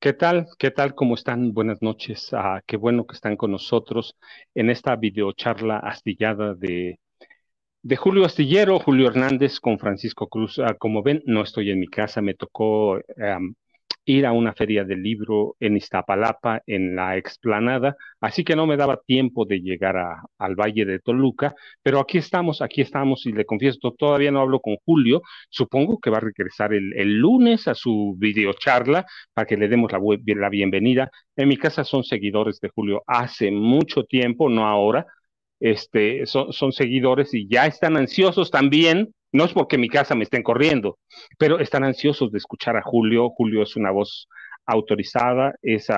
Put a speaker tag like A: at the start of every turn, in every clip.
A: ¿Qué tal? ¿Qué tal? ¿Cómo están? Buenas noches. Ah, qué bueno que están con nosotros en esta videocharla astillada de, de Julio Astillero, Julio Hernández con Francisco Cruz. Ah, como ven, no estoy en mi casa, me tocó ir a una feria del libro en Iztapalapa, en la explanada, así que no me daba tiempo de llegar al Valle de Toluca, pero aquí estamos, aquí estamos y le confieso, todavía no hablo con Julio, supongo que va a regresar el, lunes a su videocharla para que le demos la, la bienvenida. En mi casa son seguidores de Julio hace mucho tiempo, no ahora, este, son, son seguidores y ya están ansiosos también no es porque mi casa me estén corriendo, pero están ansiosos de escuchar a Julio. Julio es una voz autorizada, es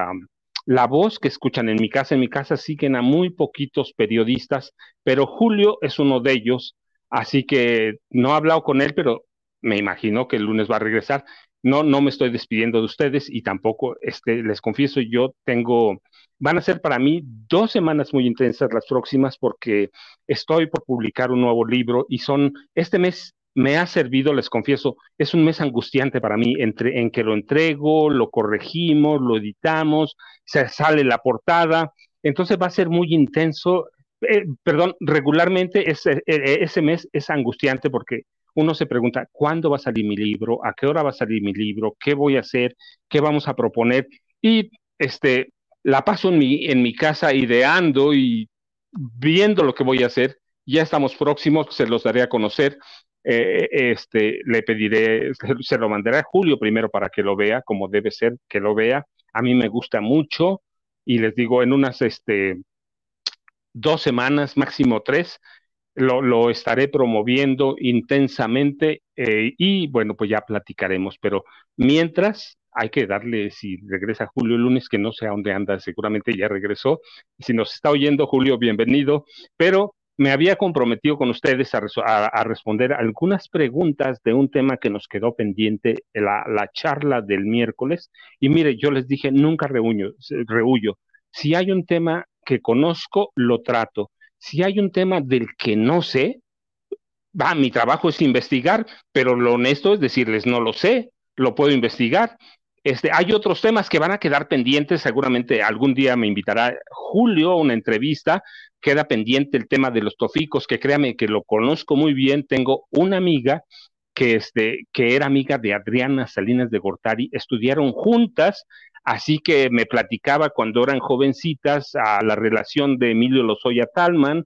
A: la voz que escuchan en mi casa. En mi casa siguen a muy poquitos periodistas, pero Julio es uno de ellos, así que no he hablado con él, pero me imagino que el lunes va a regresar. No, no me estoy despidiendo de ustedes y tampoco, este, les confieso, yo tengo Van a ser para mí dos semanas muy intensas las próximas porque estoy por publicar un nuevo libro y son, este mes me ha servido, les confieso, es un mes angustiante para mí entre, en que lo entrego, lo corregimos, lo editamos, se sale la portada, entonces va a ser muy intenso. Eh, perdón, regularmente ese, e, ese mes es angustiante porque uno se pregunta, ¿cuándo va a salir mi libro? ¿A qué hora va a salir mi libro? ¿Qué voy a hacer? ¿Qué vamos a proponer? Y este, la paso en mi, en mi casa ideando y viendo lo que voy a hacer. Ya estamos próximos, se los daré a conocer. Eh, este, le pediré, se lo mandaré a Julio primero para que lo vea, como debe ser que lo vea. A mí me gusta mucho y les digo, en unas este, dos semanas, máximo tres, lo, lo estaré promoviendo intensamente eh, y bueno, pues ya platicaremos. Pero mientras, hay que darle, si regresa Julio lunes, que no sé a dónde anda, seguramente ya regresó. Si nos está oyendo, Julio, bienvenido. Pero me había comprometido con ustedes a, responder algunas preguntas de un tema que nos quedó pendiente, la, la charla del miércoles. Y mire, yo les dije, nunca rehuyo, rehuyo. Si hay un tema que conozco, lo trato. Si hay un tema del que no sé, va, mi trabajo es investigar, pero lo honesto es decirles, no lo sé, lo puedo investigar. Este, hay otros temas que van a quedar pendientes, seguramente algún día me invitará Julio a una entrevista, queda pendiente el tema de los toficos, que créame que lo conozco muy bien, tengo una amiga que, este, que era amiga de Adriana Salinas de Gortari, estudiaron juntas, así que me platicaba cuando eran jovencitas a la relación de Emilio Lozoya Talman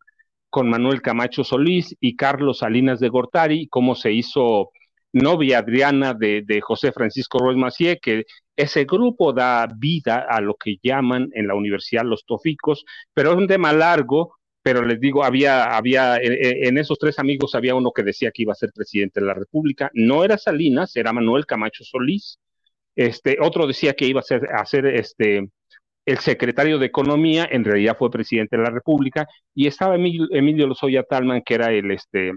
A: con Manuel Camacho Solís y Carlos Salinas de Gortari, cómo se hizo novia Adriana de, José Francisco Ruiz Macié, que ese grupo da vida a lo que llaman en la universidad los toficos, pero es un tema largo, pero les digo, había, había, en, esos tres amigos había uno que decía que iba a ser presidente de la República, no era Salinas, era Manuel Camacho Solís, este, otro decía que iba a ser, a ser este, el secretario de Economía, en realidad fue presidente de la República, y estaba Emilio, Lozoya Talman, que era el, este,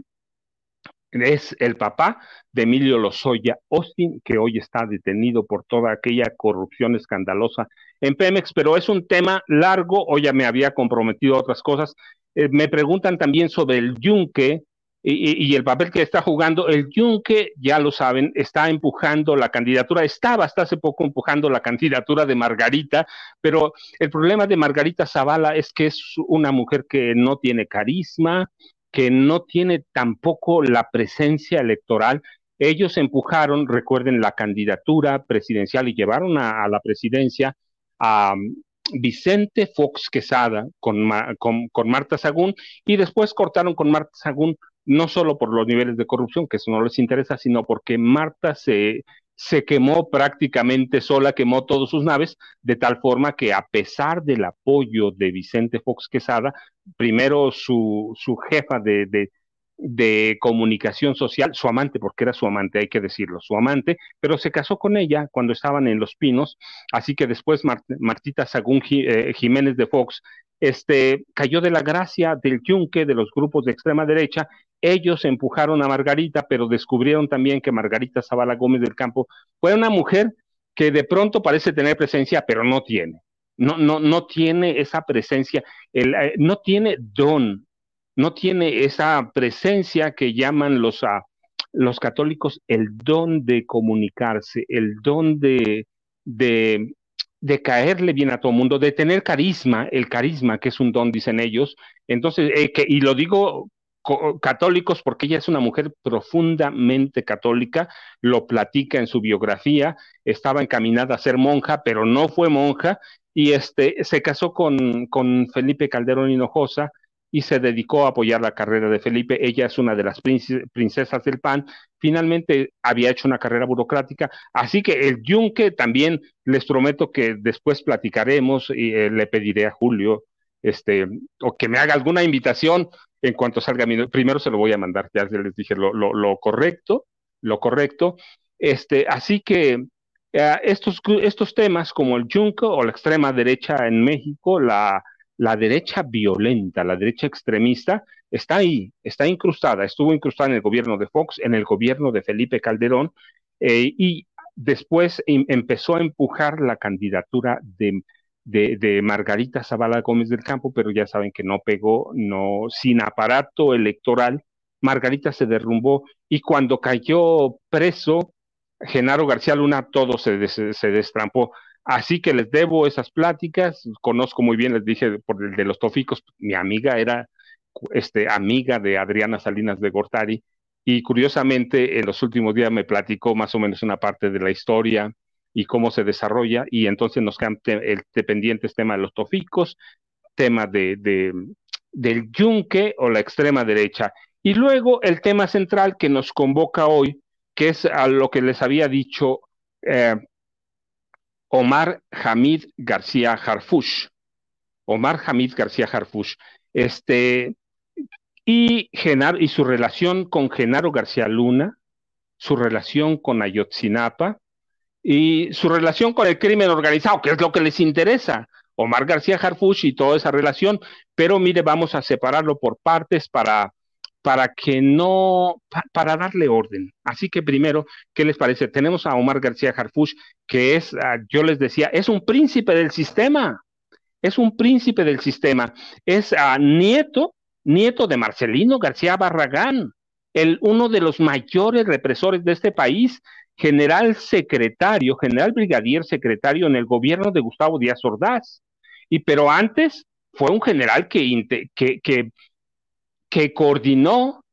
A: es el papá de Emilio Lozoya Austin, que hoy está detenido por toda aquella corrupción escandalosa en Pemex, pero es un tema largo, hoy ya me había comprometido a otras cosas. Eh, me preguntan también sobre el yunque, y, el papel que está jugando. El Yunque, ya lo saben, está empujando la candidatura, estaba hasta hace poco empujando la candidatura de Margarita, pero el problema de Margarita Zavala es que es una mujer que no tiene carisma, que no tiene tampoco la presencia electoral. Ellos empujaron, recuerden, la candidatura presidencial y llevaron a, la presidencia a um, Vicente Fox Quesada con, con, con Marta Sagún y después cortaron con Marta Sagún no solo por los niveles de corrupción, que eso no les interesa, sino porque Marta se, se quemó prácticamente sola, quemó todas sus naves, de tal forma que a pesar del apoyo de Vicente Fox Quesada, primero su, su jefa de, de, de, comunicación social, su amante, porque era su amante, hay que decirlo, su amante, pero se casó con ella cuando estaban en Los Pinos, así que después Martita Sagún eh, Jiménez de Fox este, cayó de la gracia del yunque de los grupos de extrema derecha. Ellos empujaron a Margarita, pero descubrieron también que Margarita Zavala Gómez del Campo fue una mujer que de pronto parece tener presencia, pero no tiene. No, no, no tiene esa presencia, el, eh, no tiene don, no tiene esa presencia que llaman los, uh, los católicos el don de comunicarse, el don de, de caerle bien a todo el mundo, de tener carisma, el carisma, que es un don, dicen ellos. Entonces, eh, y lo digo católicos porque ella es una mujer profundamente católica, lo platica en su biografía, estaba encaminada a ser monja, pero no fue monja, y este, se casó con, con Felipe Calderón Hinojosa, y se dedicó a apoyar la carrera de Felipe. Ella es una de las princesas del PAN. Finalmente había hecho una carrera burocrática. Así que el Yunque también les prometo que después platicaremos y eh, le pediré a Julio este, o que me haga alguna invitación en cuanto salga mi. Primero se lo voy a mandar, ya les dije lo, correcto, lo correcto. Este, así que eh, estos, estos temas como el Yunque o la extrema derecha en México, la la derecha violenta, la derecha extremista, está ahí, está incrustada, estuvo incrustada en el gobierno de Fox, en el gobierno de Felipe Calderón, eh, y después em, empezó a empujar la candidatura de, de, Margarita Zavala Gómez del Campo, pero ya saben que no pegó, no, sin aparato electoral, Margarita se derrumbó y cuando cayó preso, Genaro García Luna, todo se, se destrampó. Así que les debo esas pláticas, conozco muy bien, les dije por el de los toficos, mi amiga era este, amiga de Adriana Salinas de Gortari, y curiosamente en los últimos días me platicó más o menos una parte de la historia y cómo se desarrolla, y entonces nos quedan el dependientes tema de los toficos, tema de, del yunque o la extrema derecha, y luego el tema central que nos convoca hoy, que es a lo que les había dicho eh, Omar Hamid García Harfush. Omar Hamid García Harfush. Este, y, y su relación con Genaro García Luna, su relación con Ayotzinapa y su relación con el crimen organizado, que es lo que les interesa. Omar García Harfush y toda esa relación, pero mire, vamos a separarlo por partes para para que no, para darle orden. Así que primero, ¿qué les parece? Tenemos a Omar García Harfush, que es, ah, yo les decía, es un príncipe del sistema, es un príncipe del sistema, es uh, nieto, nieto de Marcelino García Barragán, el, uno de los mayores represores de este país, general secretario, general brigadier secretario en el gobierno de Gustavo Díaz Ordaz. Y pero antes fue un general que, que, que coordinó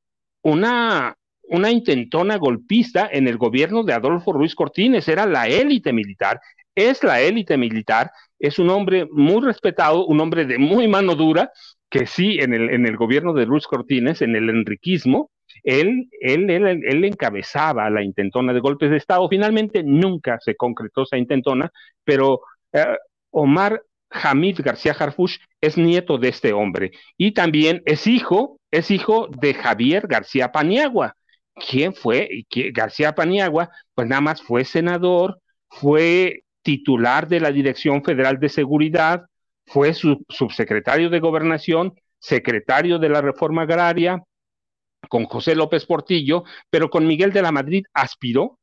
A: una, una intentona golpista en el gobierno de Adolfo Ruiz Cortines, era la élite militar, es la élite militar, es un hombre muy respetado, un hombre de muy mano dura, que sí, en el, en el gobierno de Ruiz Cortines, en el enriquismo, él, él, él, encabezaba la intentona de golpes de Estado. Finalmente nunca se concretó esa intentona, pero eh, Omar Hamid García Harfush es nieto de este hombre y también es hijo, es hijo de Javier García Paniagua. ¿Quién fue? García Paniagua, pues nada más fue senador, fue titular de la Dirección Federal de Seguridad, fue subsecretario de Gobernación, secretario de la Reforma Agraria, con José López Portillo, pero con Miguel de la Madrid aspiró,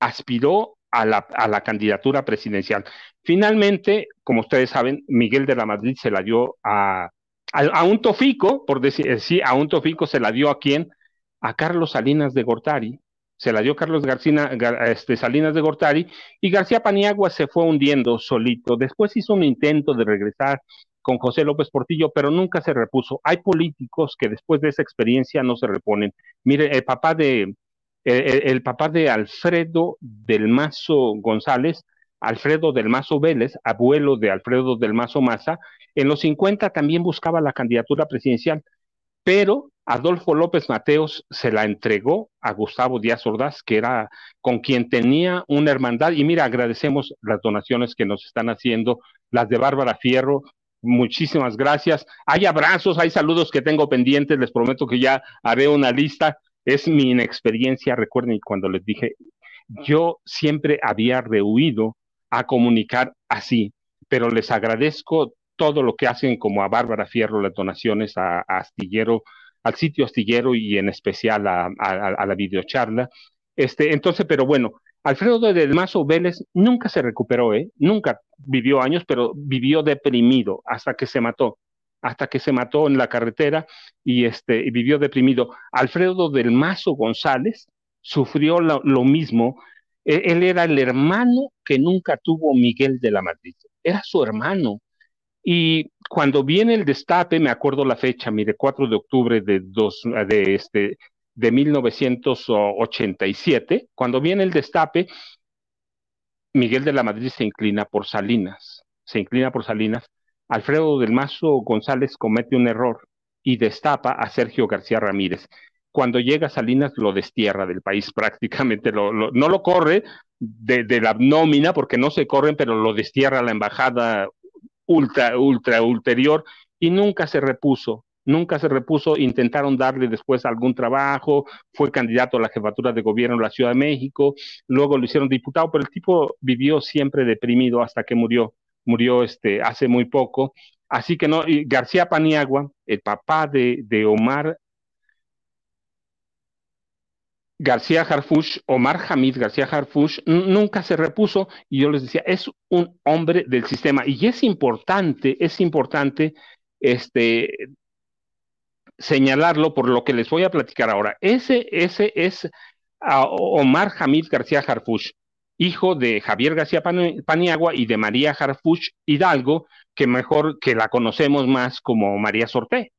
A: aspiró a la, a la candidatura presidencial. Finalmente, como ustedes saben, Miguel de la Madrid se la dio a, a, un tofico, por decir así, a un tofico se la dio a quien, a Carlos Salinas de Gortari, se la dio Carlos García, este, Salinas de Gortari, y García Paniagua se fue hundiendo solito. Después hizo un intento de regresar con José López Portillo, pero nunca se repuso. Hay políticos que después de esa experiencia no se reponen. Mire, el papá de, el, papá de Alfredo del Mazo González, Alfredo del Mazo Vélez, abuelo de Alfredo del Mazo Maza, en los 50 también buscaba la candidatura presidencial, pero Adolfo López Mateos se la entregó a Gustavo Díaz Ordaz, que era con quien tenía una hermandad. Y mira, agradecemos las donaciones que nos están haciendo, las de Bárbara Fierro, muchísimas gracias. Hay abrazos, hay saludos que tengo pendientes, les prometo que ya haré una lista. Es mi inexperiencia, recuerden cuando les dije, yo siempre había rehuido a comunicar así, pero les agradezco todo lo que hacen como a Bárbara Fierro, las donaciones a, Astillero, al sitio Astillero y en especial a, a, la videocharla. Este, entonces, pero bueno, Alfredo del Mazo Vélez nunca se recuperó, ¿eh? Nunca vivió años, pero vivió deprimido hasta que se mató, hasta que se mató en la carretera y, este, vivió deprimido. Alfredo del Mazo González sufrió lo, mismo. E, él era el hermano que nunca tuvo Miguel de la Madrid. Era su hermano. Y cuando viene el destape, me acuerdo la fecha, mire, 4 de octubre de, dos, de, este, de 1987, cuando viene el destape, Miguel de la Madrid se inclina por Salinas, se inclina por Salinas, Alfredo del Mazo González comete un error y destapa a Sergio García Ramírez. Cuando llega Salinas lo destierra del país prácticamente, no lo corre de, la nómina porque no se corren, pero lo destierra la embajada ultra, ultra ulterior y nunca se repuso nunca se repuso, intentaron darle después algún trabajo, fue candidato a la jefatura de gobierno de la Ciudad de México, luego lo hicieron diputado, pero el tipo vivió siempre deprimido hasta que murió, murió este, hace muy poco. Así que no, García Paniagua, el papá de, de Omar García Harfush, Omar Hamid García Harfush, nunca se repuso y yo les decía, es un hombre del sistema y es importante, es importante este, señalarlo por lo que les voy a platicar ahora. Ese, ese es Omar Hamid García Harfush, hijo de Javier García Paniagua y de María Harfush Hidalgo, que mejor que la conocemos más como María Sorté.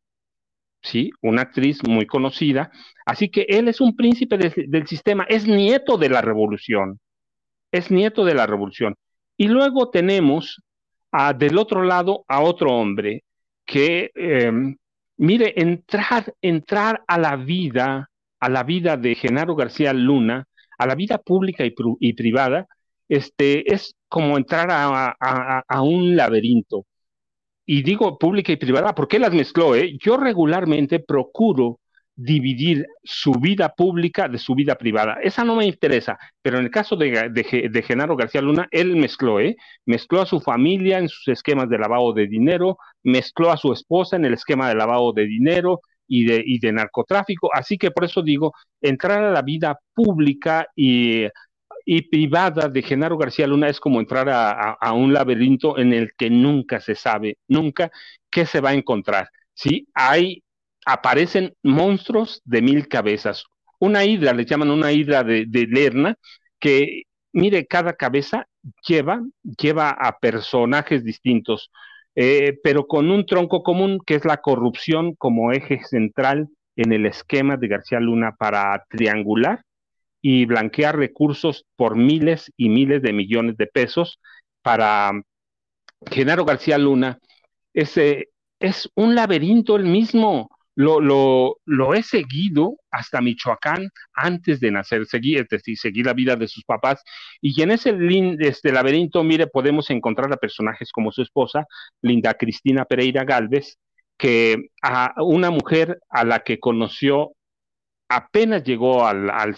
A: Sí, una actriz muy conocida. Así que él es un príncipe del sistema, es nieto de la revolución. Es nieto de la revolución. Y luego tenemos del otro lado a otro hombre que em, Mire, entrar, entrar a la vida, a la vida de Genaro García Luna, a la vida pública y, privada, este, es como entrar a, un laberinto. Y digo pública y privada, ¿por qué las mezcló? Eh? Yo regularmente procuro dividir su vida pública de su vida privada. Esa no me interesa, pero en el caso de, Genaro García Luna, él mezcló, ¿eh? Mezcló a su familia en sus esquemas de lavado de dinero, mezcló a su esposa en el esquema de lavado de dinero y de, narcotráfico. Así que por eso digo, entrar a la vida pública y, y privada de Genaro García Luna es como entrar a, a un laberinto en el que nunca se sabe, nunca qué se va a encontrar. Sí, hay aparecen monstruos de mil cabezas. Una hidra, le llaman una hidra de, Lerna, que, mire, cada cabeza lleva, lleva a personajes distintos, eh, pero con un tronco común que es la corrupción como eje central en el esquema de García Luna para triangular y blanquear recursos por miles y miles de millones de pesos para Genaro García Luna. Ese es un laberinto el mismo lo, lo, lo, he seguido hasta Michoacán antes de nacer, seguí, es seguí la vida de sus papás, y en ese este laberinto, mire, podemos encontrar a personajes como su esposa, Linda Cristina Pereira Galvez, que a una mujer a la que conoció apenas llegó al, al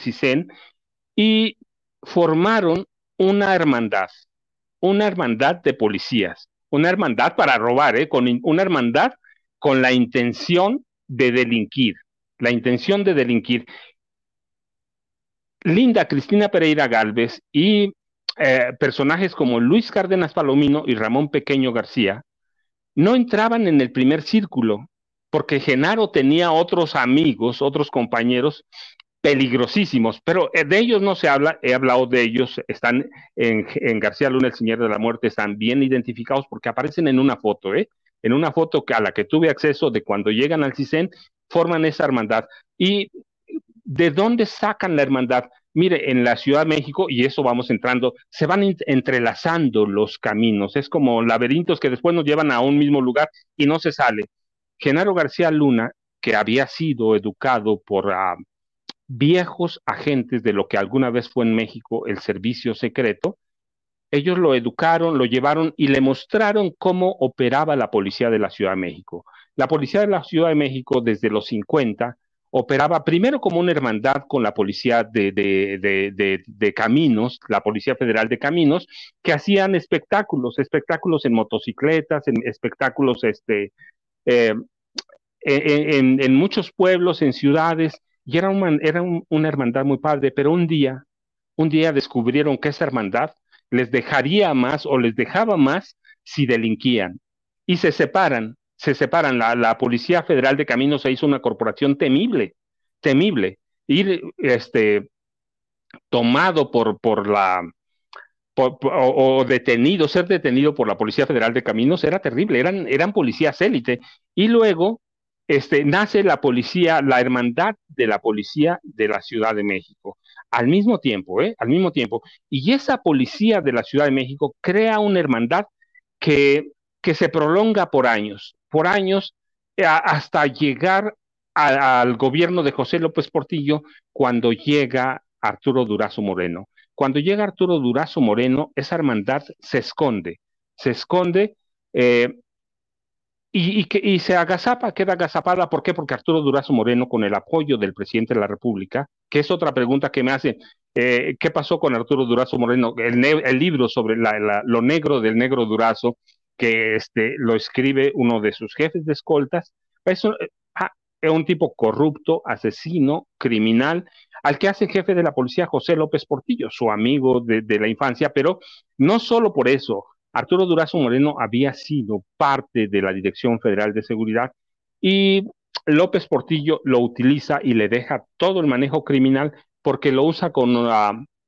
A: y formaron una hermandad, una hermandad de policías, una hermandad para robar, ¿eh? con una hermandad con la intención de delinquir, la intención de delinquir. Linda Cristina Pereira Galvez y eh, personajes como Luis Cárdenas Palomino y Ramón Pequeño García no entraban en el primer círculo, porque Genaro tenía otros amigos, otros compañeros peligrosísimos, pero eh, de ellos no se habla, he hablado de ellos, están en, García Luna, el Señor de la Muerte, están bien identificados porque aparecen en una foto, ¿eh? En una foto a la que tuve acceso de cuando llegan al CISEN, forman esa hermandad. ¿Y de dónde sacan la hermandad? Mire, en la Ciudad de México, y eso vamos entrando, se van entrelazando los caminos, es como laberintos que después nos llevan a un mismo lugar y no se sale. Genaro García Luna, que había sido educado por... Uh, viejos agentes de lo que alguna vez fue en México el servicio secreto, ellos lo educaron, lo llevaron y le mostraron cómo operaba la policía de la Ciudad de México. La policía de la Ciudad de México desde los 50 operaba primero como una hermandad con la policía de, de, caminos, la Policía Federal de Caminos, que hacían espectáculos, espectáculos en motocicletas, en espectáculos este, eh, en, muchos pueblos, en ciudades, y era, era una hermandad muy padre, pero un día, un día descubrieron que esa hermandad les dejaría más o les dejaba más si delinquían. Y se separan, se separan. La, Policía Federal de Caminos se hizo una corporación temible, temible. Ir este, tomado por, por la, o, detenido, ser detenido por la Policía Federal de Caminos era terrible, eran, eran policías élite. Y luego este, nace la policía, la hermandad de la policía de la Ciudad de México. Al mismo tiempo, ¿eh? Al mismo tiempo. Y esa policía de la Ciudad de México crea una hermandad que, que se prolonga por años, por años, eh, hasta llegar al gobierno de José López Portillo cuando llega Arturo Durazo Moreno. Cuando llega Arturo Durazo Moreno, esa hermandad se esconde, se esconde eh, y, que, y se agazapa, queda agazapada. ¿Por qué? Porque Arturo Durazo Moreno, con el apoyo del presidente de la República, que es otra pregunta que me hace, eh, ¿qué pasó con Arturo Durazo Moreno? El, el libro sobre lo negro del negro Durazo, que este, lo escribe uno de sus jefes de escoltas, es un, ah, un tipo corrupto, asesino, criminal, al que hace jefe de la policía José López Portillo, su amigo de, de la infancia, pero no solo por eso, Arturo Durazo Moreno había sido parte de la Dirección Federal de Seguridad y López Portillo lo utiliza y le deja todo el manejo criminal porque lo usa con,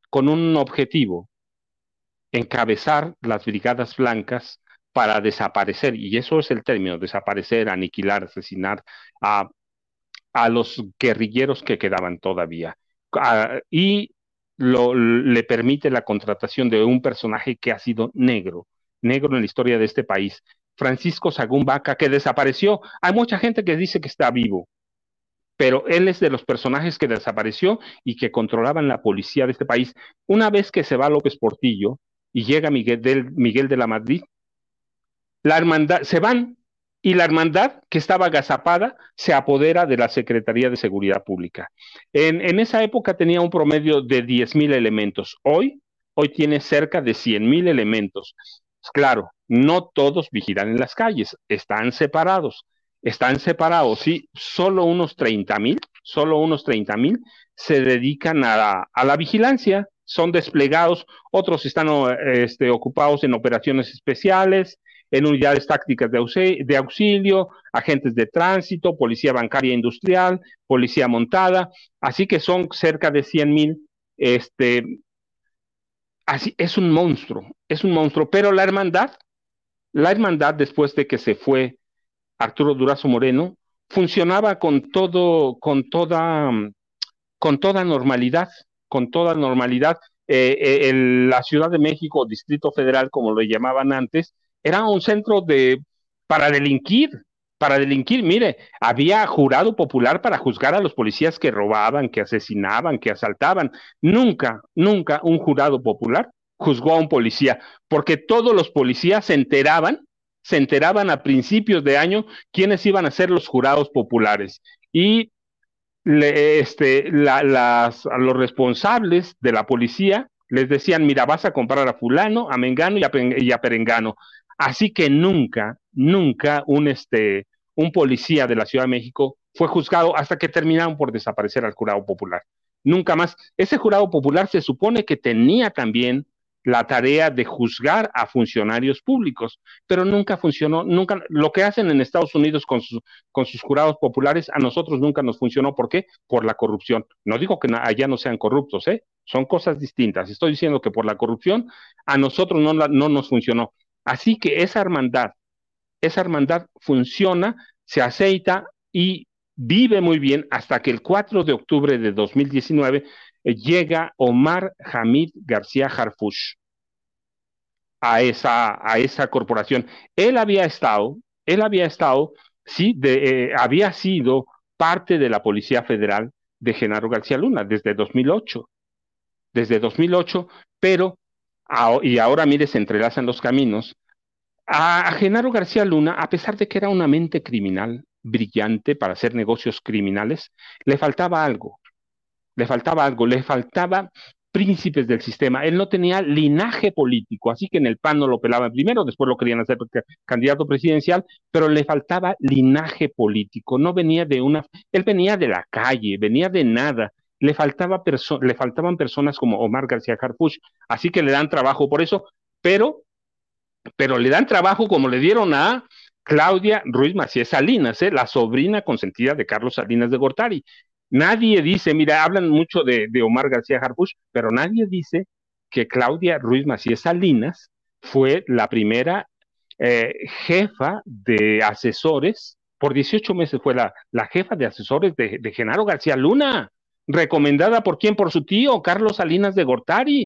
A: con un objetivo, encabezar las brigadas blancas para desaparecer, y eso es el término, desaparecer, aniquilar, asesinar a, a los guerrilleros que quedaban todavía. Ah, y lo, le permite la contratación de un personaje que ha sido negro, negro en la historia de este país, Francisco Sagún Vaca, que desapareció. Hay mucha gente que dice que está vivo, pero él es de los personajes que desapareció y que controlaban la policía de este país. Una vez que se va López Portillo y llega Miguel, del, Miguel de la Madrid, la hermandad, se van y la hermandad que estaba agazapada se apodera de la Secretaría de Seguridad Pública. En, esa época tenía un promedio de 10.000 elementos. Hoy, hoy tiene cerca de 100.000 elementos. Claro, no todos vigilan en las calles, están separados, están separados, sí, solo unos 30 mil, solo unos 30 mil se dedican a, la vigilancia, son desplegados, otros están este, ocupados en operaciones especiales, en unidades tácticas de, de auxilio, agentes de tránsito, policía bancaria industrial, policía montada, así que son cerca de 100 mil este, así es un monstruo, es un monstruo, pero la hermandad, la hermandad después de que se fue Arturo Durazo Moreno, funcionaba con todo, con toda, con toda normalidad, con toda normalidad. Eh, eh, la Ciudad de México, Distrito Federal, como lo llamaban antes, era un centro de para delinquir, para delinquir. Mire, había jurado popular para juzgar a los policías que robaban, que asesinaban, que asaltaban. Nunca, nunca un jurado popular juzgó a un policía, porque todos los policías se enteraban, se enteraban a principios de año quiénes iban a ser los jurados populares. Y este, las, los responsables de la policía les decían, mira, vas a comprar a fulano, a Mengano y a Perengano. Así que nunca, nunca un, este, un policía de la Ciudad de México fue juzgado hasta que terminaron por desaparecer al jurado popular. Nunca más. Ese jurado popular se supone que tenía también la tarea de juzgar a funcionarios públicos, pero nunca funcionó, nunca, lo que hacen en Estados Unidos con sus, con sus jurados populares, a nosotros nunca nos funcionó. ¿Por qué? Por la corrupción. No digo que allá no sean corruptos, ¿eh? Son cosas distintas. Estoy diciendo que por la corrupción a nosotros no, no nos funcionó. Así que esa hermandad, esa hermandad funciona, se aceita y vive muy bien hasta que el 4 de octubre de 2019 eh, llega Omar Hamid García Harfush a esa, a esa corporación. Él había estado, él había estado, sí, eh, había sido parte de la Policía Federal de Genaro García Luna desde 2008, desde 2008, pero, y ahora mire, se entrelazan los caminos, a, Genaro García Luna, a pesar de que era una mente criminal, brillante para hacer negocios criminales, le faltaba algo, le faltaba algo, le faltaba príncipes del sistema. Él no tenía linaje político, así que en el PAN no lo pelaban primero, después lo querían hacer candidato presidencial, pero le faltaba linaje político. No venía de una, él venía de la calle, venía de nada. Le, faltaba le faltaban personas como Omar García Harfuch, así que le dan trabajo por eso, pero, pero le dan trabajo como le dieron a Claudia Ruiz Macías Salinas, ¿eh? la sobrina consentida de Carlos Salinas de Gortari. Nadie dice, mira, hablan mucho de, Omar García Harfuch, pero nadie dice que Claudia Ruiz Macías Salinas fue la primera eh, jefa de asesores, por 18 meses fue la, jefa de asesores de, de Genaro García Luna, recomendada por quién, por su tío, Carlos Salinas de Gortari.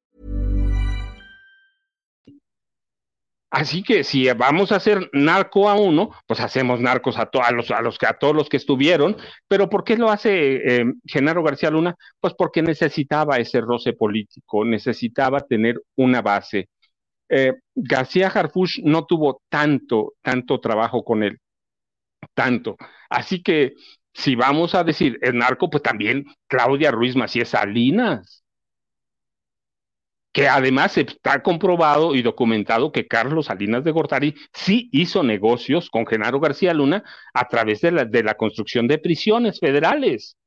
A: Así que si vamos a hacer narco a uno, pues hacemos narcos a, los, a, los, a todos los que estuvieron. Pero ¿por qué lo hace eh, Genaro García Luna? Pues porque necesitaba ese roce político, necesitaba tener una base. Eh, García Harfush no tuvo tanto, tanto trabajo con él, tanto. Así que si vamos a decir el narco, pues también Claudia Ruiz Macías Salinas que además está comprobado y documentado que Carlos Salinas de Gortari sí hizo negocios con Genaro García Luna a través de la, de la construcción de prisiones federales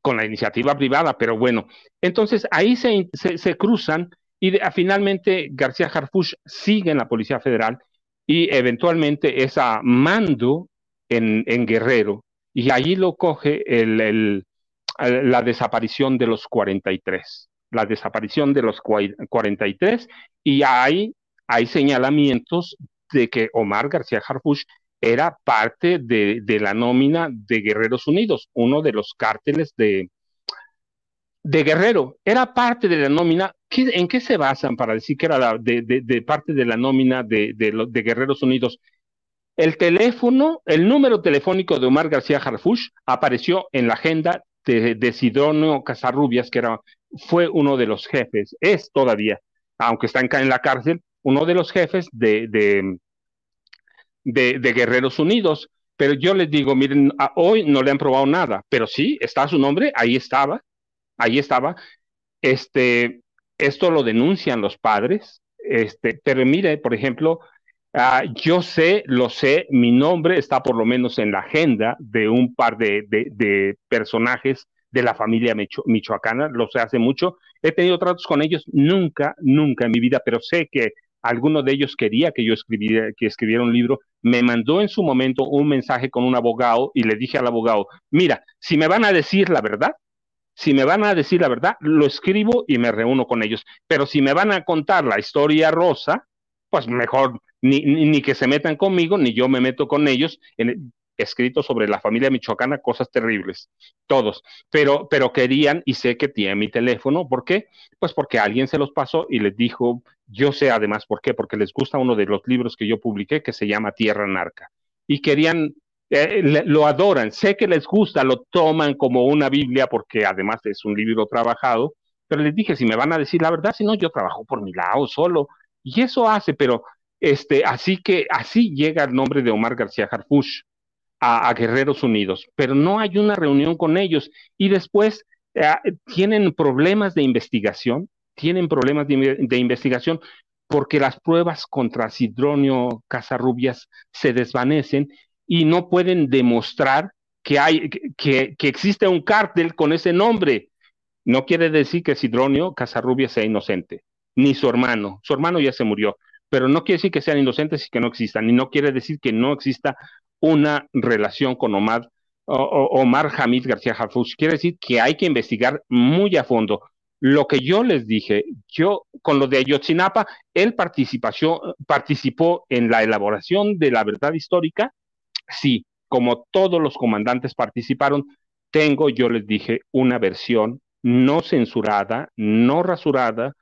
A: con la iniciativa privada, pero bueno, entonces ahí se, se, cruzan y finalmente García Harfush sigue en la Policía Federal y eventualmente es a mando en, en Guerrero y allí lo coge el, el, la desaparición de los 43 la desaparición de los 43 y hay, hay señalamientos de que Omar García Harfuch era parte de, la nómina de Guerreros Unidos, uno de los cárteles de, de Guerrero. Era parte de la nómina. ¿En qué se basan para decir que era de, parte de la nómina de, de, Guerreros Unidos? El teléfono, el número telefónico de Omar García Harfuch apareció en la agenda de, Sidonio Casarrubias, que era fue uno de los jefes, es todavía, aunque está en la cárcel, uno de los jefes de, de, de, Guerreros Unidos. Pero yo les digo, miren, hoy no le han probado nada, pero sí, está su nombre, ahí estaba, ahí estaba. Este, esto lo denuncian los padres, este, pero mire, por ejemplo, ah, yo sé, lo sé, mi nombre está por lo menos en la agenda de un par de, de personajes de la familia michoacana, lo sé hace mucho. He tenido tratos con ellos nunca, nunca en mi vida, pero sé que alguno de ellos quería que yo escribiera, que escribiera un libro. Me mandó en su momento un mensaje con un abogado y le dije al abogado, mira, si me van a decir la verdad, si me van a decir la verdad, lo escribo y me reúno con ellos. Pero si me van a contar la historia rosa, pues mejor ni, ni, que se metan conmigo, ni yo me meto con ellos. Escrito sobre la familia michoacana, cosas terribles, todos, pero, pero querían y sé que tiene mi teléfono, ¿por qué? Pues porque alguien se los pasó y les dijo, yo sé además por qué, porque les gusta uno de los libros que yo publiqué que se llama Tierra Narca y querían eh, lo adoran, sé que les gusta, lo toman como una Biblia porque además es un libro trabajado, pero les dije, si me van a decir la verdad, si no, yo trabajo por mi lado solo, y eso hace, pero este, así que así llega el nombre de Omar García Harfush a, Guerreros Unidos, pero no hay una reunión con ellos y después eh, tienen problemas de investigación, tienen problemas de, de investigación porque las pruebas contra Sidronio Casarrubias se desvanecen y no pueden demostrar que, hay, que, que existe un cártel con ese nombre. No quiere decir que Sidronio Casarrubias sea inocente, ni su hermano. Su hermano ya se murió, pero no quiere decir que sean inocentes y que no existan, y no quiere decir que no exista una relación con Omar, Omar Hamid García Harfuch. Quiere decir que hay que investigar muy a fondo. Lo que yo les dije, yo con lo de Ayotzinapa, él participó en la elaboración de la verdad histórica sí, como todos los comandantes participaron, tengo, yo les dije, una versión no censurada, no rasurada,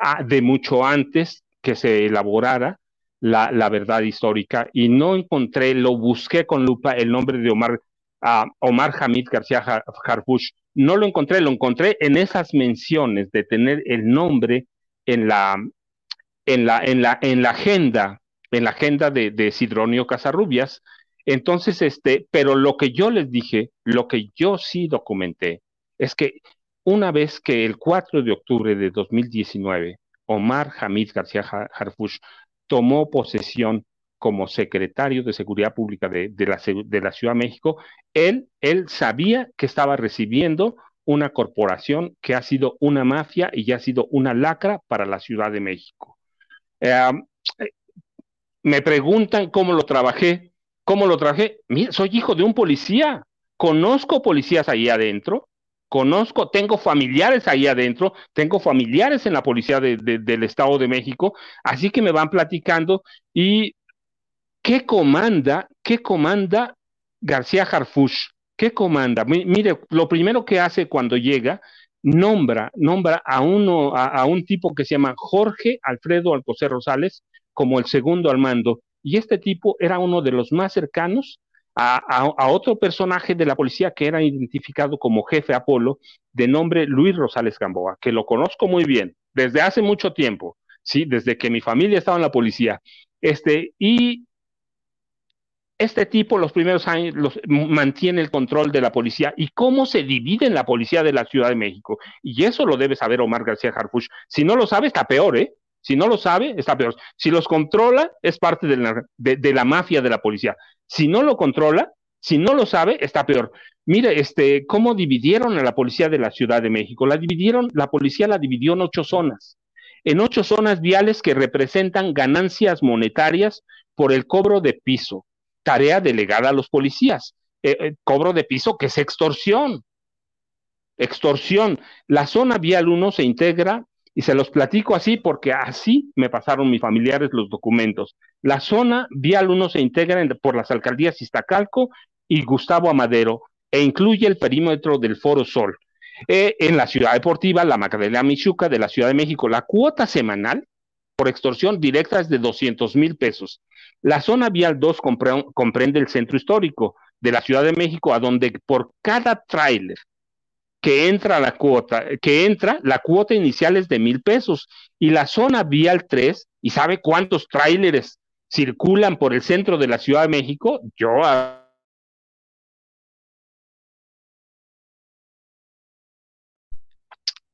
A: ah, de mucho antes que se elaborara la, la, verdad histórica y no encontré, lo busqué con lupa el nombre de Omar, uh, Omar Hamid García Harfush, no lo encontré, lo encontré en esas menciones de tener el nombre en la, en la, en la, en la agenda, en la agenda de, de Sidronio Casarrubias, entonces, este, pero lo que yo les dije, lo que yo sí documenté, es que una vez que el 4 de octubre de 2019, Omar Hamid García Harfush tomó posesión como secretario de Seguridad Pública de, la, Ciudad de México, él, sabía que estaba recibiendo una corporación que ha sido una mafia y ya ha sido una lacra para la Ciudad de México. Eh, me preguntan cómo lo trabajé. ¿Cómo lo traje? Mira, soy hijo de un policía, conozco policías ahí adentro, conozco, tengo familiares ahí adentro, tengo familiares en la policía del Estado de México, así que me van platicando y ¿qué comanda, qué comanda García Harfush? ¿Qué comanda? mire, lo primero que hace cuando llega, nombra, nombra a uno, a, un tipo que se llama Jorge Alfredo Alcocer Rosales como el segundo al mando y este tipo era uno de los más cercanos a, otro personaje de la policía que era identificado como jefe Apolo, de nombre Luis Rosales Gamboa, que lo conozco muy bien desde hace mucho tiempo, sí, desde que mi familia estaba en la policía. Este, y este tipo los primeros años los, mantiene el control de la policía y cómo se divide en la policía de la Ciudad de México. Y eso lo debe saber Omar García Harfuch. Si no lo sabe, está peor, ¿eh? Si no lo sabe, está peor. Si los controla, es parte de la, mafia de la policía. Si no lo controla, si no lo sabe, está peor. Mire, este, cómo dividieron a la policía de la Ciudad de México. La dividieron, la policía la dividió en ocho zonas. En ocho zonas viales que representan ganancias monetarias por el cobro de piso, tarea delegada a los policías. Eh, eh, cobro de piso que es extorsión. Extorsión. La zona vial 1 se integra y se los platico así porque así me pasaron mis familiares los documentos. La zona vial 1 se integra por las alcaldías Iztacalco y Gustavo Amadero e incluye el perímetro del Foro Sol. Eh, en la ciudad deportiva, la Magdalena Michuca de la Ciudad de México, la cuota semanal por extorsión directa es de 200 mil pesos. La zona vial 2 comprende el centro histórico de la Ciudad de México, a donde por cada tráiler que entra la cuota, que entra, la cuota inicial es de mil pesos y la zona vial 3, ¿y sabe cuántos tráileres circulan por el centro de la Ciudad de México? Yo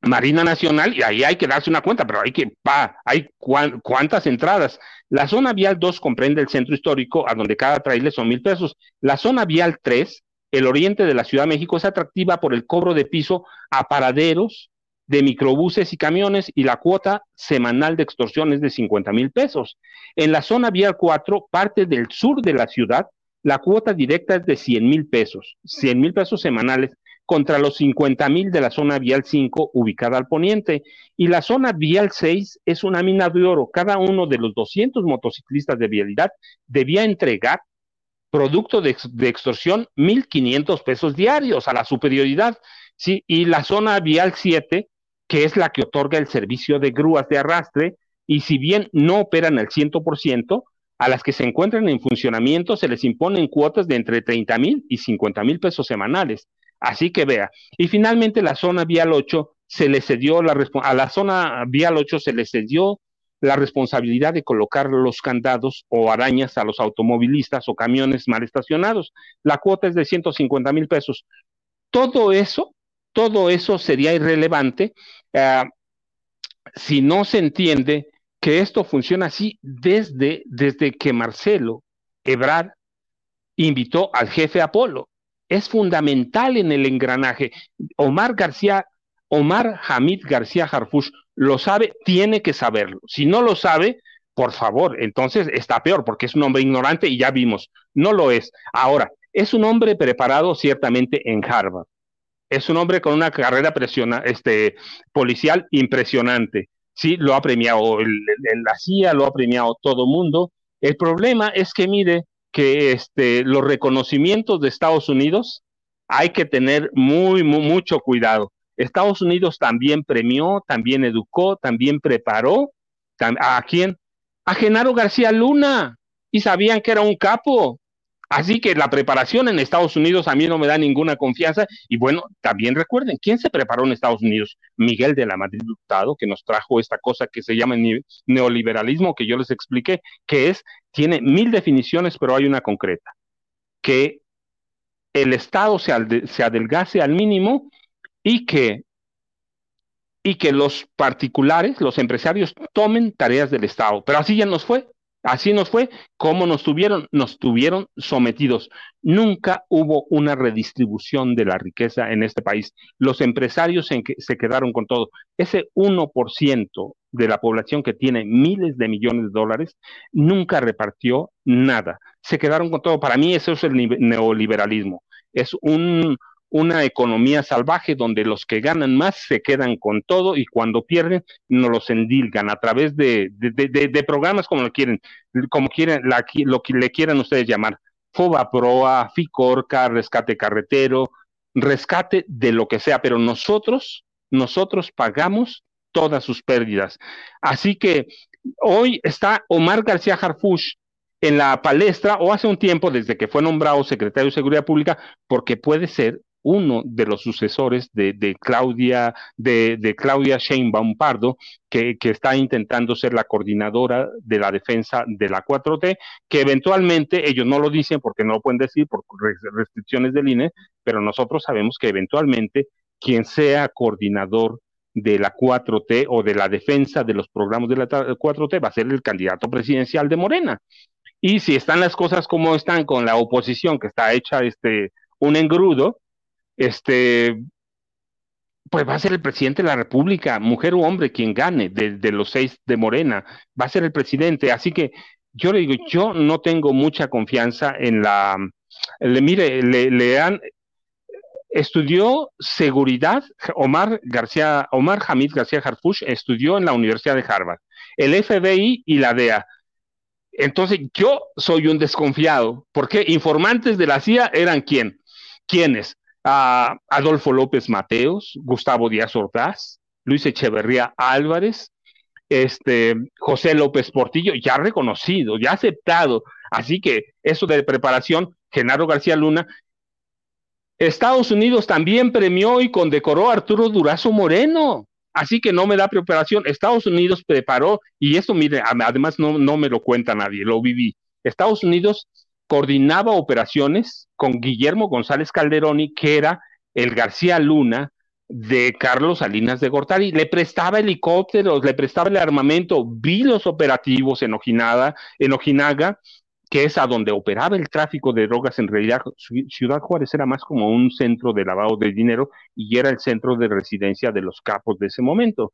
A: Marina Nacional, y ahí hay que darse una cuenta, pero hay que, pa, hay cuántas entradas. La zona vial 2 comprende el centro histórico, a donde cada trailer son mil pesos. La zona vial 3 el oriente de la Ciudad de México es atractiva por el cobro de piso a paraderos de microbuses y camiones y la cuota semanal de extorsión es de 50 mil pesos. En la zona vial 4, parte del sur de la ciudad, la cuota directa es de 100 mil pesos, 100 mil pesos semanales, contra los 50 mil de la zona vial 5 ubicada al poniente. Y la zona vial 6 es una mina de oro. Cada uno de los 200 motociclistas de vialidad debía entregar producto de, de extorsión 1.500 pesos diarios a la superioridad. ¿sí? Y la zona vial 7, que es la que otorga el servicio de grúas de arrastre, y si bien no operan al 100%, a las que se encuentran en funcionamiento se les imponen cuotas de entre 30 mil y 50 mil pesos semanales. Así que vea. Y finalmente la zona vial 8 se le cedió la a la zona vial 8 se le cedió la responsabilidad de colocar los candados o arañas a los automovilistas o camiones mal estacionados. La cuota es de 150 mil pesos. Todo eso, todo eso sería irrelevante eh, si no se entiende que esto funciona así desde, desde que Marcelo Ebrard invitó al jefe Apolo. Es fundamental en el engranaje. Omar García, Omar Hamid García Harfush lo sabe, tiene que saberlo. Si no lo sabe, por favor, entonces está peor porque es un hombre ignorante y ya vimos, no lo es. Ahora, es un hombre preparado ciertamente en Harvard. Es un hombre con una carrera presiona, este, policial impresionante. Sí, lo ha premiado el, la CIA, lo ha premiado todo mundo. El problema es que mire que este, los reconocimientos de Estados Unidos hay que tener muy, muy mucho cuidado. Estados Unidos también premió, también educó, también preparó. ¿A quién? A Genaro García Luna. Y sabían que era un capo. Así que la preparación en Estados Unidos a mí no me da ninguna confianza. Y bueno, también recuerden, ¿quién se preparó en Estados Unidos? Miguel de la Madrid Hurtado, que nos trajo esta cosa que se llama neoliberalismo, que yo les expliqué, que es, tiene mil definiciones, pero hay una concreta, que el Estado se, se adelgase al mínimo y que, y que los particulares, los empresarios, tomen tareas del Estado. Pero así ya nos fue. Así nos fue, como nos tuvieron, nos tuvieron sometidos. Nunca hubo una redistribución de la riqueza en este país. Los empresarios se quedaron con todo. Ese 1% de la población que tiene miles de millones de dólares nunca repartió nada. Se quedaron con todo. Para mí eso es el neoliberalismo. Es un, una economía salvaje donde los que ganan más se quedan con todo y cuando pierden no los endilgan a través de, de, programas como lo quieren, como quieren, lo que le quieran ustedes llamar, FOBA Proa, FICORCA, Rescate Carretero, rescate de lo que sea, pero nosotros, nosotros pagamos todas sus pérdidas. Así que hoy está Omar García Harfush en la palestra o hace un tiempo desde que fue nombrado secretario de Seguridad Pública porque puede ser uno de los sucesores de, Claudia, de, Claudia Sheinbaum que, está intentando ser la coordinadora de la defensa de la 4T, que eventualmente, ellos no lo dicen porque no lo pueden decir por restricciones del INE, pero nosotros sabemos que eventualmente quien sea coordinador de la 4T o de la defensa de los programas de la 4T va a ser el candidato presidencial de Morena. Y si están las cosas como están con la oposición que está hecha este un engrudo, este, pues va a ser el presidente de la República, mujer o hombre, quien gane de, los seis de Morena, va a ser el presidente. Así que yo le digo, yo no tengo mucha confianza en la, le, mire, le, han, estudió seguridad, Omar García, Omar Hamid García Harfush estudió en la Universidad de Harvard, el FBI y la DEA. Entonces yo soy un desconfiado, porque informantes de la CIA eran quién? ¿Quiénes? A Adolfo López Mateos, Gustavo Díaz Ordaz, Luis Echeverría Álvarez, este, José López Portillo, ya reconocido, ya aceptado. Así que eso de preparación, Genaro García Luna. Estados Unidos también premió y condecoró a Arturo Durazo Moreno. Así que no me da preparación. Estados Unidos preparó, y esto, mire, además no, no me lo cuenta nadie, lo viví. Estados Unidos coordinaba operaciones con Guillermo González Calderoni, que era el García Luna de Carlos Salinas de Gortari. Le prestaba helicópteros, le prestaba el armamento, vi los operativos en Ojinaga, en Ojinaga, que es a donde operaba el tráfico de drogas. En realidad, Ciudad Juárez era más como un centro de lavado de dinero y era el centro de residencia de los capos de ese momento.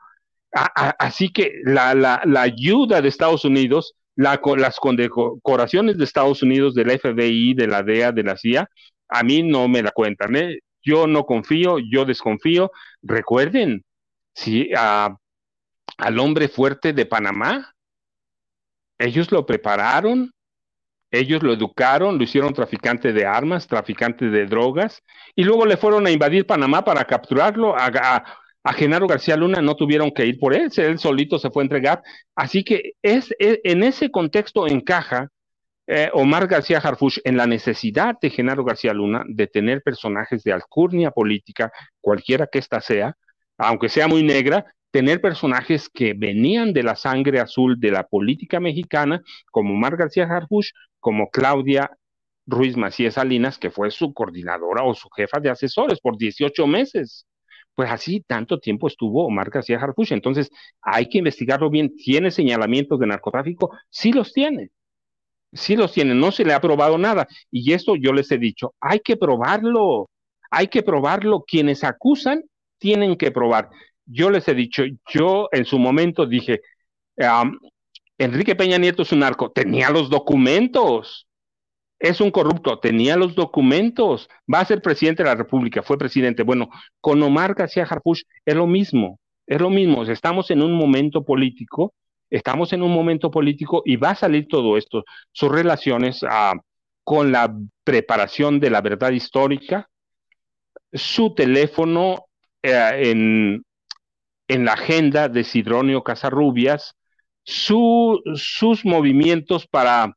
A: así que la ayuda de Estados Unidos las condecoraciones de Estados Unidos, del FBI, de la DEA, de la CIA, a mí no me la cuentan. ¿eh? yo no confío, yo desconfío. Recuerden, si al hombre fuerte de Panamá, ellos lo prepararon, ellos lo educaron, lo hicieron traficante de armas, traficante de drogas, y luego le fueron a invadir Panamá para capturarlo. A, Genaro García Luna no tuvieron que ir por él, él solito se fue a entregar. Así que es, en ese contexto encaja eh, Omar García Harfuch en la necesidad de Genaro García Luna de tener personajes de alcurnia política, cualquiera que ésta sea, aunque sea muy negra, tener personajes que venían de la sangre azul de la política mexicana, como Omar García Harfuch, como Claudia Ruiz Macías Salinas, que fue su coordinadora o su jefa de asesores por 18 meses. Pues así tanto tiempo estuvo Omar García Harfuch. Entonces hay que investigarlo bien. ¿Tiene señalamientos de narcotráfico? Sí los tiene. Sí los tiene. No se le ha probado nada. Y esto yo les he dicho, hay que probarlo. Hay que probarlo. Quienes acusan tienen que probar. Yo les he dicho, yo en su momento dije, Enrique Peña Nieto es un narco, tenía los documentos. Es un corrupto, tenía los documentos. Va a ser presidente de la República, fue presidente. Bueno, con Omar García Harfuch es lo mismo, es lo mismo. Estamos en un momento político, estamos en un momento político y va a salir todo esto. Sus relaciones ah, con la preparación de la verdad histórica, su teléfono eh, en, en la agenda de Sidronio Casarrubias, sus movimientos para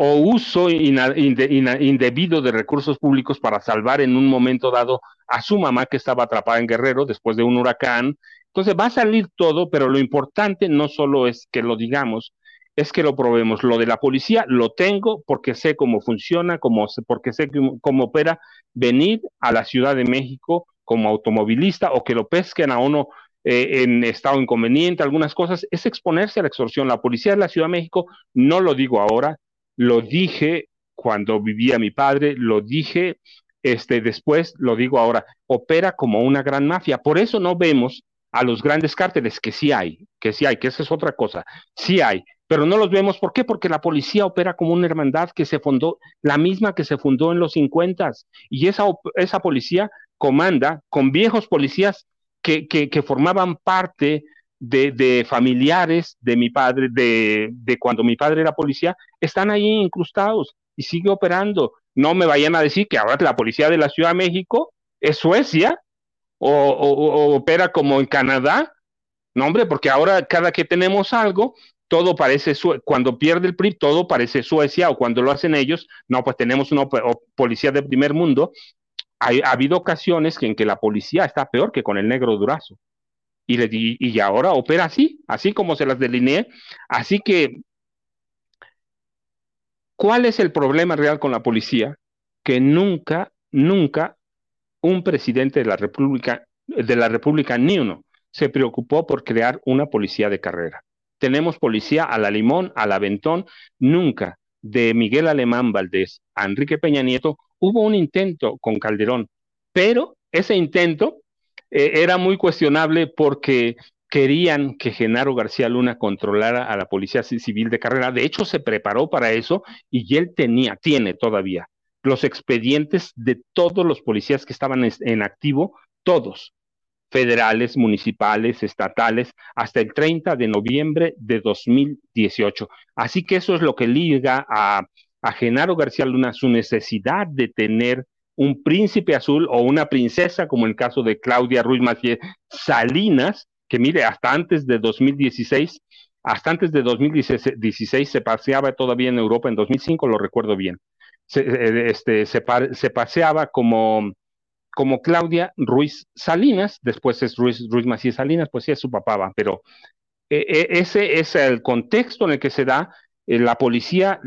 A: o uso indebido de recursos públicos para salvar en un momento dado a su mamá que estaba atrapada en Guerrero después de un huracán. Entonces va a salir todo, pero lo importante no solo es que lo digamos, es que lo probemos. Lo de la policía lo tengo porque sé cómo funciona, como, porque sé cómo opera. Venir a la Ciudad de México como automovilista o que lo pesquen a uno eh, en estado inconveniente, algunas cosas, es exponerse a la extorsión. La policía de la Ciudad de México, no lo digo ahora, lo dije cuando vivía mi padre, lo dije este, después, lo digo ahora, opera como una gran mafia. Por eso no vemos a los grandes cárteles, que sí hay, que sí hay, que esa es otra cosa, sí hay, pero no los vemos. ¿Por qué? Porque la policía opera como una hermandad que se fundó, la misma que se fundó en los 50 y esa, esa policía comanda con viejos policías que, formaban parte de, familiares de mi padre, de, cuando mi padre era policía, están ahí incrustados y sigue operando. No me vayan a decir que ahora la policía de la Ciudad de México es Suecia o, opera como en Canadá. No, hombre, porque ahora cada que tenemos algo, todo parece, cuando pierde el PRI, todo parece Suecia o cuando lo hacen ellos, no, pues tenemos una policía de primer mundo ha, habido ocasiones en que la policía está peor que con el negro durazo. Y, ahora opera así, así como se las delineé. Así que, ¿cuál es el problema real con la policía? Que nunca, nunca un presidente de la República, de la República, ni uno, se preocupó por crear una policía de carrera. Tenemos policía a la limón, a la aventón, nunca de Miguel Alemán Valdés a Enrique Peña Nieto hubo un intento con Calderón, pero ese intento eh, era muy cuestionable porque querían que Genaro García Luna controlara a la Policía Civil de Carrera. De hecho, se preparó para eso y él tenía, tiene todavía los expedientes de todos los policías que estaban en activo, todos, federales, municipales, estatales, hasta el 30 de noviembre de 2018. Así que eso es lo que liga a a Genaro García Luna su necesidad de tener un príncipe azul o una princesa, como el caso de Claudia Ruiz Macié Salinas, que mire, hasta antes de 2016, hasta antes de 2016 se paseaba todavía en Europa, en 2005 lo recuerdo bien, se, eh, este, se, paseaba como, como Claudia Ruiz Salinas, después es Ruiz, Ruiz Macías Salinas, pues sí es su papá, pero eh, eh, ese es el contexto en el que se da eh, la policía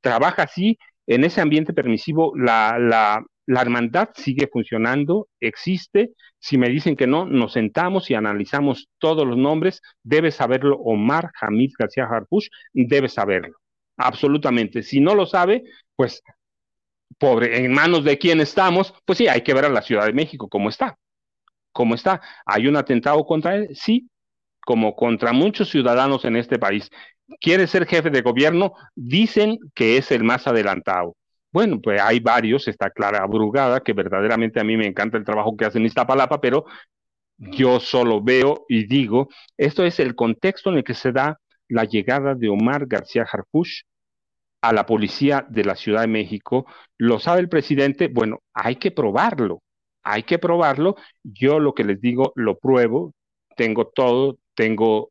A: trabaja así, en ese ambiente permisivo, la, la hermandad sigue funcionando, existe. Si me dicen que no, nos sentamos y analizamos todos los nombres. Debe saberlo Omar Hamid García Harpush, debe saberlo, absolutamente. Si no lo sabe, pues pobre, en manos de quién estamos, pues sí, hay que ver a la Ciudad de México cómo está. ¿Cómo está? ¿Hay un atentado contra él? Sí, como contra muchos ciudadanos en este país quiere ser jefe de gobierno, dicen que es el más adelantado. Bueno, pues hay varios, está Clara Brugada, que verdaderamente a mí me encanta el trabajo que hace en Iztapalapa, pero yo solo veo y digo, esto es el contexto en el que se da la llegada de Omar García Harfush a la policía de la Ciudad de México. ¿Lo sabe el presidente? Bueno, hay que probarlo, hay que probarlo. Yo lo que les digo, lo pruebo, tengo todo, tengo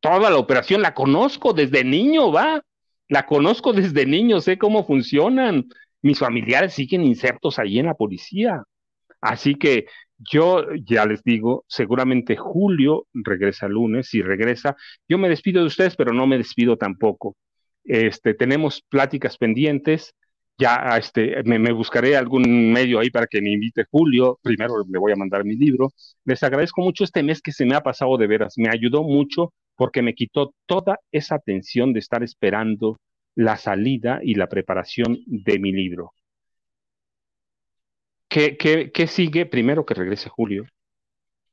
A: toda la operación, la conozco desde niño, va, la conozco desde niño, sé cómo funcionan. Mis familiares siguen insertos ahí en la policía. Así que yo ya les digo, seguramente Julio regresa el lunes, si regresa, yo me despido de ustedes, pero no me despido tampoco. Este, tenemos pláticas pendientes, ya este, me, me, buscaré algún medio ahí para que me invite Julio, primero le voy a mandar mi libro. Les agradezco mucho este mes que se me ha pasado de veras, me ayudó mucho porque me quitó toda esa tensión de estar esperando la salida y la preparación de mi libro. ¿Qué, qué, qué sigue? Primero que regrese Julio,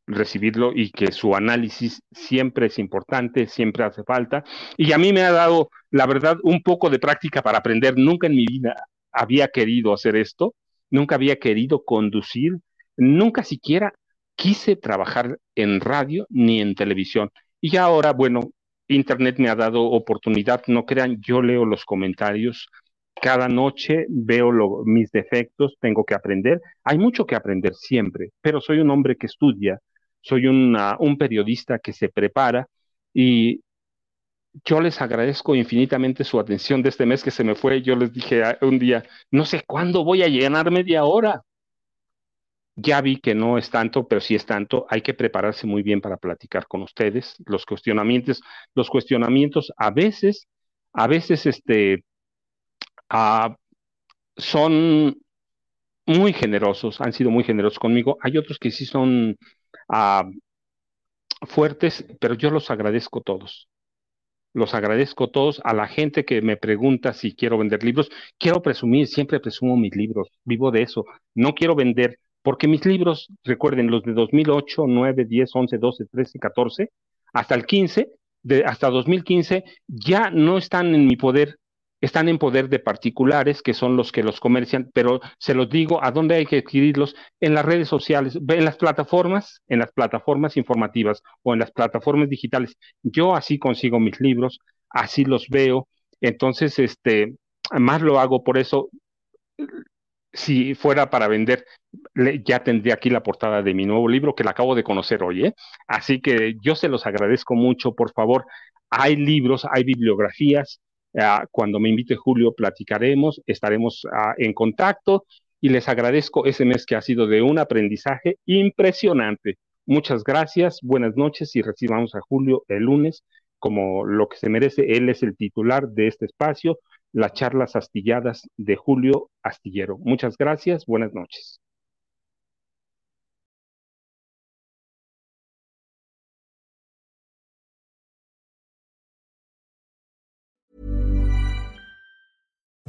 A: recibirlo y que su análisis siempre es importante, siempre hace falta. Y a mí me ha dado, la verdad, un poco de práctica para aprender. Nunca en mi vida había querido hacer esto, nunca había querido conducir, nunca siquiera quise trabajar en radio ni en televisión. Y ahora, bueno, Internet me ha dado oportunidad, no crean, yo leo los comentarios, cada noche veo mis defectos, tengo que aprender. Hay mucho que aprender siempre, pero soy un hombre que estudia, soy un periodista que se prepara y yo les agradezco infinitamente su atención de este mes que se me fue. Yo les dije un día, no sé cuándo voy a llenar media hora. Ya vi que no es tanto, pero sí es tanto. Hay que prepararse muy bien para platicar con ustedes. Los cuestionamientos, los cuestionamientos a veces, a veces este, ah, son muy generosos, han sido muy generosos conmigo. Hay otros que sí son ah, fuertes, pero yo los agradezco todos. Los agradezco todos a la gente que me pregunta si quiero vender libros. Quiero presumir, siempre presumo mis libros, vivo de eso. No quiero vender, porque mis libros, recuerden, los de 2008, 9, 10, 11, 12, 13, 14, hasta el 15, de, hasta 2015, ya no están en mi poder están en poder de particulares, que son los que los comercian, pero se los digo, ¿a dónde hay que adquirirlos? En las redes sociales, en las plataformas, en las plataformas informativas o en las plataformas digitales. Yo así consigo mis libros, así los veo, entonces, este, más lo hago por eso. Si fuera para vender, ya tendría aquí la portada de mi nuevo libro que la acabo de conocer hoy, ¿eh? Así que yo se los agradezco mucho, por favor. Hay libros, hay bibliografías, Ah, cuando me invite Julio, platicaremos, estaremos ah, en contacto y les agradezco ese mes que ha sido de un aprendizaje impresionante. Muchas gracias, buenas noches y recibamos a Julio el lunes como lo que se merece. Él es el titular de este espacio, las charlas astilladas de Julio Astillero. Muchas gracias, buenas noches.